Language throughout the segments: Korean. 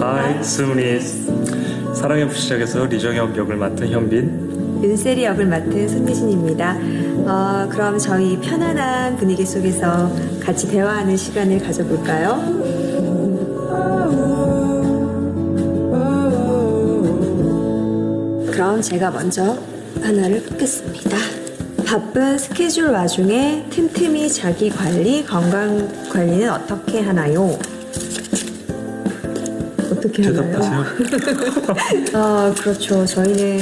Hi 스미스 사랑의 불시착에서 리정혁 역을 맡은 현빈 윤세리 역을 맡은 손예진입니다. 어, 그럼 저희 편안한 분위기 속에서 같이 대화하는 시간을 가져볼까요? 그럼 제가 먼저 하나를 뽑겠습니다. 바쁜 스케줄 와중에 틈틈이 자기 관리, 건강 관리는 어떻게 하나요? 어떻게? 대답하세요 어, 그렇죠. 저희는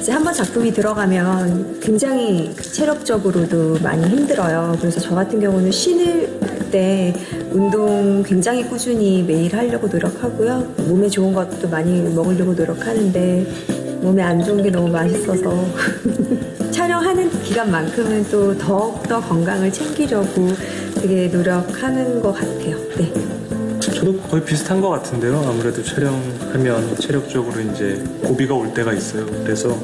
이제 한번 작품이 들어가면 굉장히 체력적으로도 많이 힘들어요. 그래서 저 같은 경우는 쉬는 때 운동 굉장히 꾸준히 매일 하려고 노력하고요. 몸에 좋은 것도 많이 먹으려고 노력하는데 몸에 안 좋은 게 너무 맛있어서 촬영하는 기간만큼은 또 더욱더 건강을 챙기려고 되게 노력하는 것 같아요. 네. 저도 거의 비슷한 것 같은데요. 아무래도 촬영하면 체력적으로 이제 고비가 올 때가 있어요. 그래서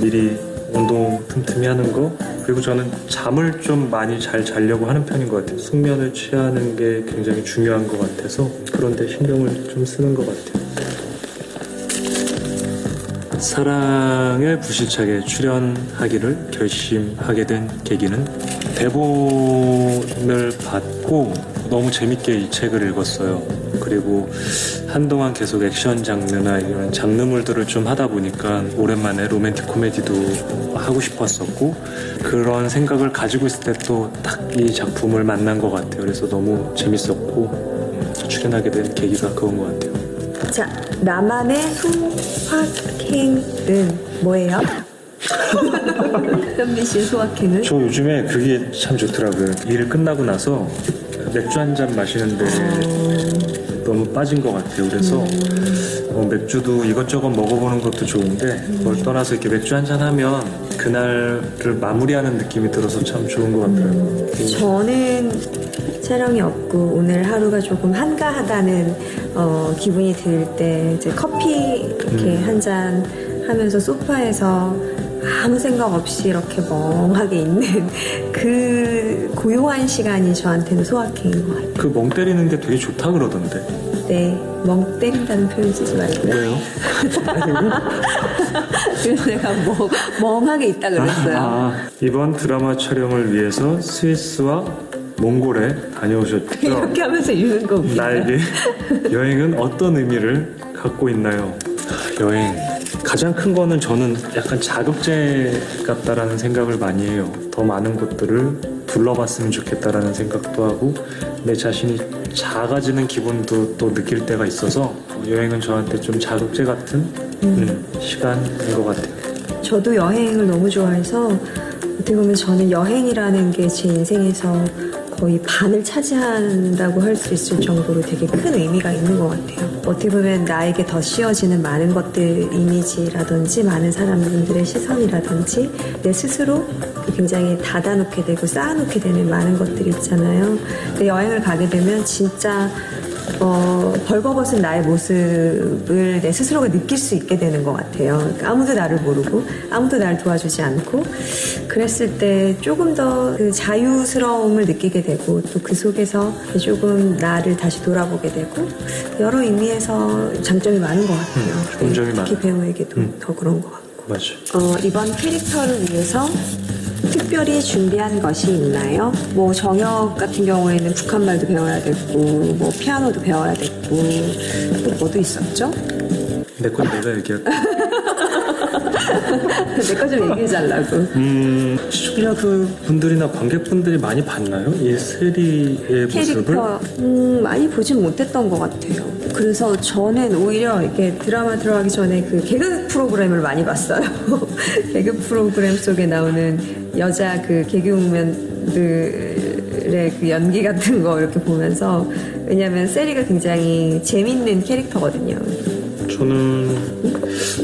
미리 운동 틈틈이 하는 거 그리고 저는 잠을 좀 많이 잘 자려고 하는 편인 것 같아요. 숙면을 취하는 게 굉장히 중요한 것 같아서 그런데 신경을 좀 쓰는 것 같아요. 사랑의 부실차게 출연하기를 결심하게 된 계기는 대본을 받고 너무 재밌게 이 책을 읽었어요. 그리고 한동안 계속 액션 장르나 이런 장르물들을 좀 하다 보니까 오랜만에 로맨틱 코미디도 하고 싶었었고 그런 생각을 가지고 있을 때 또 딱 이 작품을 만난 것 같아요. 그래서 너무 재밌었고 음, 출연하게 된 계기가 그건 것 같아요. 자, 나만의 소확행은 뭐예요? 현빈 씨의 소확행은? 저 요즘에 그게 참 좋더라고요. 일 끝나고 나서 맥주 한 잔 마시는데 너무 빠진 것 같아요. 그래서 어, 맥주도 이것저것 먹어보는 것도 좋은데 그걸 떠나서 이렇게 맥주 한 잔 하면 그날을 마무리하는 느낌이 들어서 참 좋은 것 같더라고요. 저는 촬영이 없고 오늘 하루가 조금 한가하다는 어, 기분이 들 때 이제 커피 이렇게 음. 한잔 하면서 소파에서 아무 생각 없이 이렇게 멍하게 있는 그 고요한 시간이 저한테는 소확행인 것 같아요. 그 멍 때리는 게 되게 좋다 그러던데. 네, 멍 때린다는 표현 쓰지 말고요. 왜요? 그래서 내가 뭐, 멍하게 있다 그랬어요. 아, 이번 드라마 촬영을 위해서 스위스와 몽골에 다녀오셨죠? 이렇게 하면서 읽는 거. 나에게 여행은 어떤 의미를 갖고 있나요? 아, 여행. 가장 큰 거는 저는 약간 자극제 같다라는 생각을 많이 해요. 더 많은 곳들을 둘러봤으면 좋겠다라는 생각도 하고 내 자신이 작아지는 기분도 또 느낄 때가 있어서 여행은 저한테 좀 자극제 같은 음, 시간인 것 같아요. 저도 여행을 너무 좋아해서 어떻게 보면 저는 여행이라는 게 제 인생에서 거의 반을 차지한다고 할 수 있을 정도로 되게 큰 의미가 있는 것 같아요. 어떻게 보면 나에게 더 씌워지는 많은 것들, 이미지라든지 많은 사람들의 시선이라든지 내 스스로 굉장히 닫아놓게 되고 쌓아놓게 되는 많은 것들이 있잖아요. 근데 여행을 가게 되면 진짜 어, 벌거벗은 나의 모습을 내 스스로가 느낄 수 있게 되는 것 같아요. 그러니까 아무도 나를 모르고 아무도 나를 도와주지 않고 그랬을 때 조금 더 그 자유스러움을 느끼게 되고 또 그 속에서 조금 나를 다시 돌아보게 되고 여러 의미에서 장점이 많은 것 같아요. 네, 음, 점이 특히 많아요. 배우에게도 음. 더 그런 것 같고. 맞아요. 어, 이번 캐릭터를 위해서 특별히 준비한 것이 있나요? 뭐 정혁 같은 경우에는 북한말도 배워야 됐고 뭐 피아노도 배워야 됐고 또 뭐도 있었죠? 내건 내가 얘기할게. 내거 좀 얘기해 달라고 음, 시청자 분들이나 관객분들이 많이 봤나요? 이 세리의 모습을? 캐릭터 음, 많이 보진 못했던 것 같아요. 그래서 저는 오히려 이렇게 드라마 들어가기 전에 그 개그 프로그램을 많이 봤어요. 개그 프로그램 속에 나오는 여자 그 개그우먼들의 그 연기 같은 거 이렇게 보면서 왜냐면 세리가 굉장히 재밌는 캐릭터거든요. 저는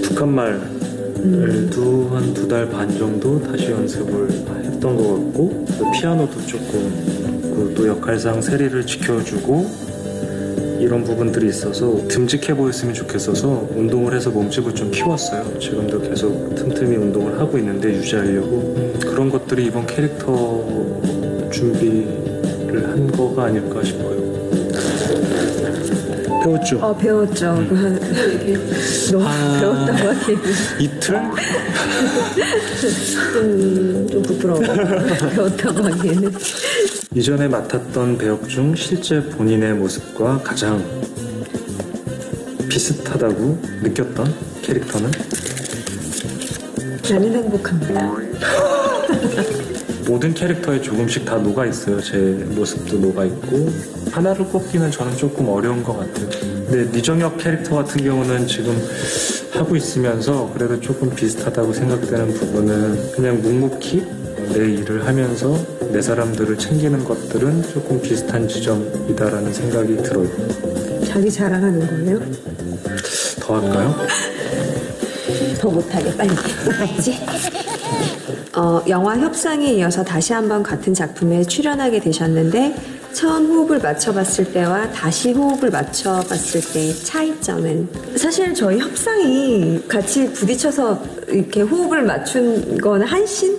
북한말을 두, 한두 달 반 정도 다시 연습을 했던 것 같고, 또 피아노도 조금, 그또 역할상 세리를 지켜주고, 이런 부분들이 있어서 듬직해 보였으면 좋겠어서 운동을 해서 몸집을 좀 키웠어요. 지금도 계속 틈틈이 운동을 하고 있는데 유지하려고. 음, 그런 것들이 이번 캐릭터 준비를 한 거가 아닐까 싶어요. 배웠죠. 어, 배웠죠. 너무 아. 배웠다고 하기에는 이틀? 좀, 좀 부끄러워. 배웠다고 하기에는. 이전에 맡았던 배역 중 실제 본인의 모습과 가장 비슷하다고 느꼈던 캐릭터는 나는 행복합니다. 모든 캐릭터에 조금씩 다 녹아 있어요. 제 모습도 녹아 있고 하나를 꼽기는 저는 조금 어려운 것 같아요. 근데 미정혁 캐릭터 같은 경우는 지금 하고 있으면서 그래도 조금 비슷하다고 생각되는 부분은 그냥 묵묵히 내 일을 하면서 내 사람들을 챙기는 것들은 조금 비슷한 지점이다라는 생각이 들어요. 자기 자랑하는 거예요? 더 할까요? 더 못하게 빨리 못하지 어, 영화 협상에 이어서 다시 한번 같은 작품에 출연하게 되셨는데 처음 호흡을 맞춰봤을 때와 다시 호흡을 맞춰봤을 때의 차이점은 사실 저희 협상이 같이 부딪혀서 이렇게 호흡을 맞춘 건 한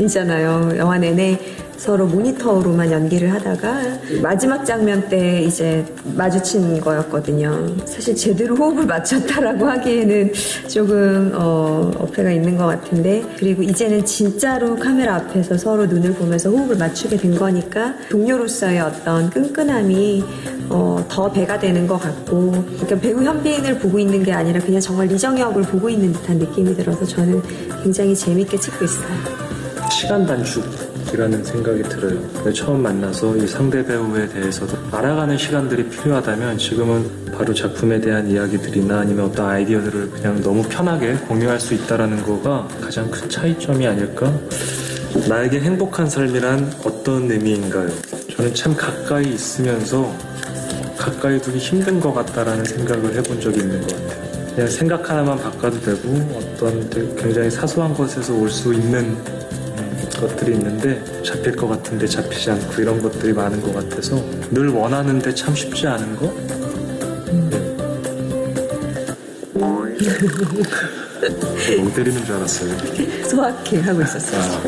신이잖아요 영화 내내 서로 모니터로만 연기를 하다가 마지막 장면 때 이제 마주친 거였거든요. 사실 제대로 호흡을 맞췄다라고 하기에는 조금 어, 어폐가 있는 것 같은데 그리고 이제는 진짜로 카메라 앞에서 서로 눈을 보면서 호흡을 맞추게 된 거니까 동료로서의 어떤 끈끈함이 어, 더 배가 되는 것 같고 그러니까 배우 현빈을 보고 있는 게 아니라 그냥 정말 리정혁을 보고 있는 듯한 느낌이 들어서 저는 굉장히 재밌게 찍고 있어요. 시간 단축이라는 생각이 들어요. 처음 만나서 이 상대 배우에 대해서도 알아가는 시간들이 필요하다면 지금은 바로 작품에 대한 이야기들이나 아니면 어떤 아이디어들을 그냥 너무 편하게 공유할 수 있다라는 거가 가장 큰 차이점이 아닐까? 나에게 행복한 삶이란 어떤 의미인가요? 저는 참 가까이 있으면서 가까이 두기 힘든 것 같다라는 생각을 해본 적이 있는 것 같아요. 그냥 생각 하나만 바꿔도 되고 어떤 굉장히 사소한 것에서 올 수 있는 음, 것들이 있는데 잡힐 것 같은데 잡히지 않고 이런 것들이 많은 것 같아서 늘 원하는데 참 쉽지 않은 거? 네. 멍 때리는 줄 알았어요. 소확해 하고 있었어요.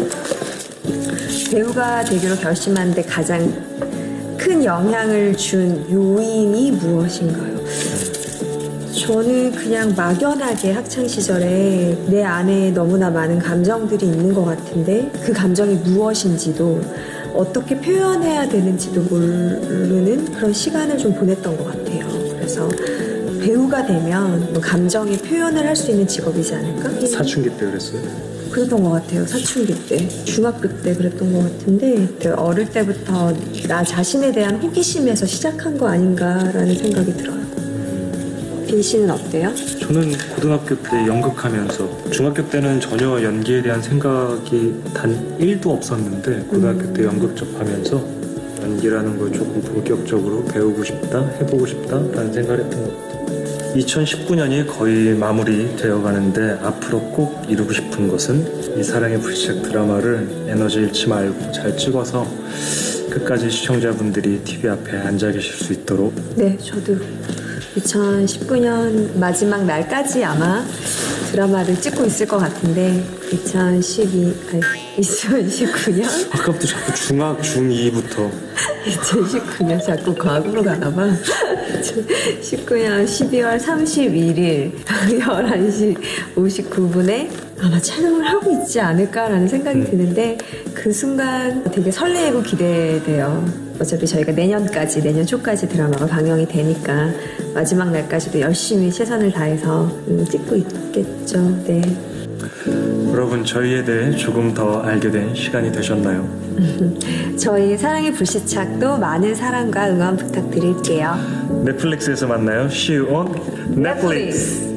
배우가 되기로 결심하는데 가장 큰 영향을 준 요인이 무엇인가요? 저는 그냥 막연하게 학창 시절에 내 안에 너무나 많은 감정들이 있는 것 같은데 그 감정이 무엇인지도 어떻게 표현해야 되는지도 모르는 그런 시간을 좀 보냈던 것 같아요. 그래서 배우가 되면 뭐 감정의 표현을 할 수 있는 직업이지 않을까? 사춘기 때 그랬어요. 그랬던 것 같아요. 사춘기 때. 중학교 때 그랬던 것 같은데, 그 어릴 때부터 나 자신에 대한 호기심에서 시작한 거 아닌가라는 생각이 들어요. 빈 씨는 어때요? 저는 고등학교 때 연극하면서 중학교 때는 전혀 연기에 대한 생각이 단 1도 없었는데 고등학교 때 연극 접하면서 연기라는 걸 조금 본격적으로 배우고 싶다, 해보고 싶다라는 생각을 했던 것 같아요. 2019년이 거의 마무리 되어 가는데 앞으로 꼭 이루고 싶은 것은 이 사랑의 불시착 드라마를 에너지 잃지 말고 잘 찍어서 끝까지 시청자분들이 TV 앞에 앉아 계실 수 있도록 네, 저도 2019년 마지막 날까지 아마 드라마를 찍고 있을 것 같은데, 2012, 아니, 2019년? 아까부터 자꾸 중학, 중2부터 2019년 자꾸 과거로 가나봐. 19년 12월 31일 11시 59분에 아마 촬영을 하고 있지 않을까라는 생각이 드는데 그 순간 되게 설레고 기대돼요. 어차피 저희가 내년까지, 내년 초까지 드라마가 방영이 되니까 마지막 날까지도 열심히 최선을 다해서 음, 찍고 있겠죠. 네. 여러분 저희에 대해 조금 더 알게 된 시간이 되셨나요? 저희 사랑의 불시착도 많은 사랑과 응원 부탁드릴게요. 넷플릭스에서 만나요. On Netflix.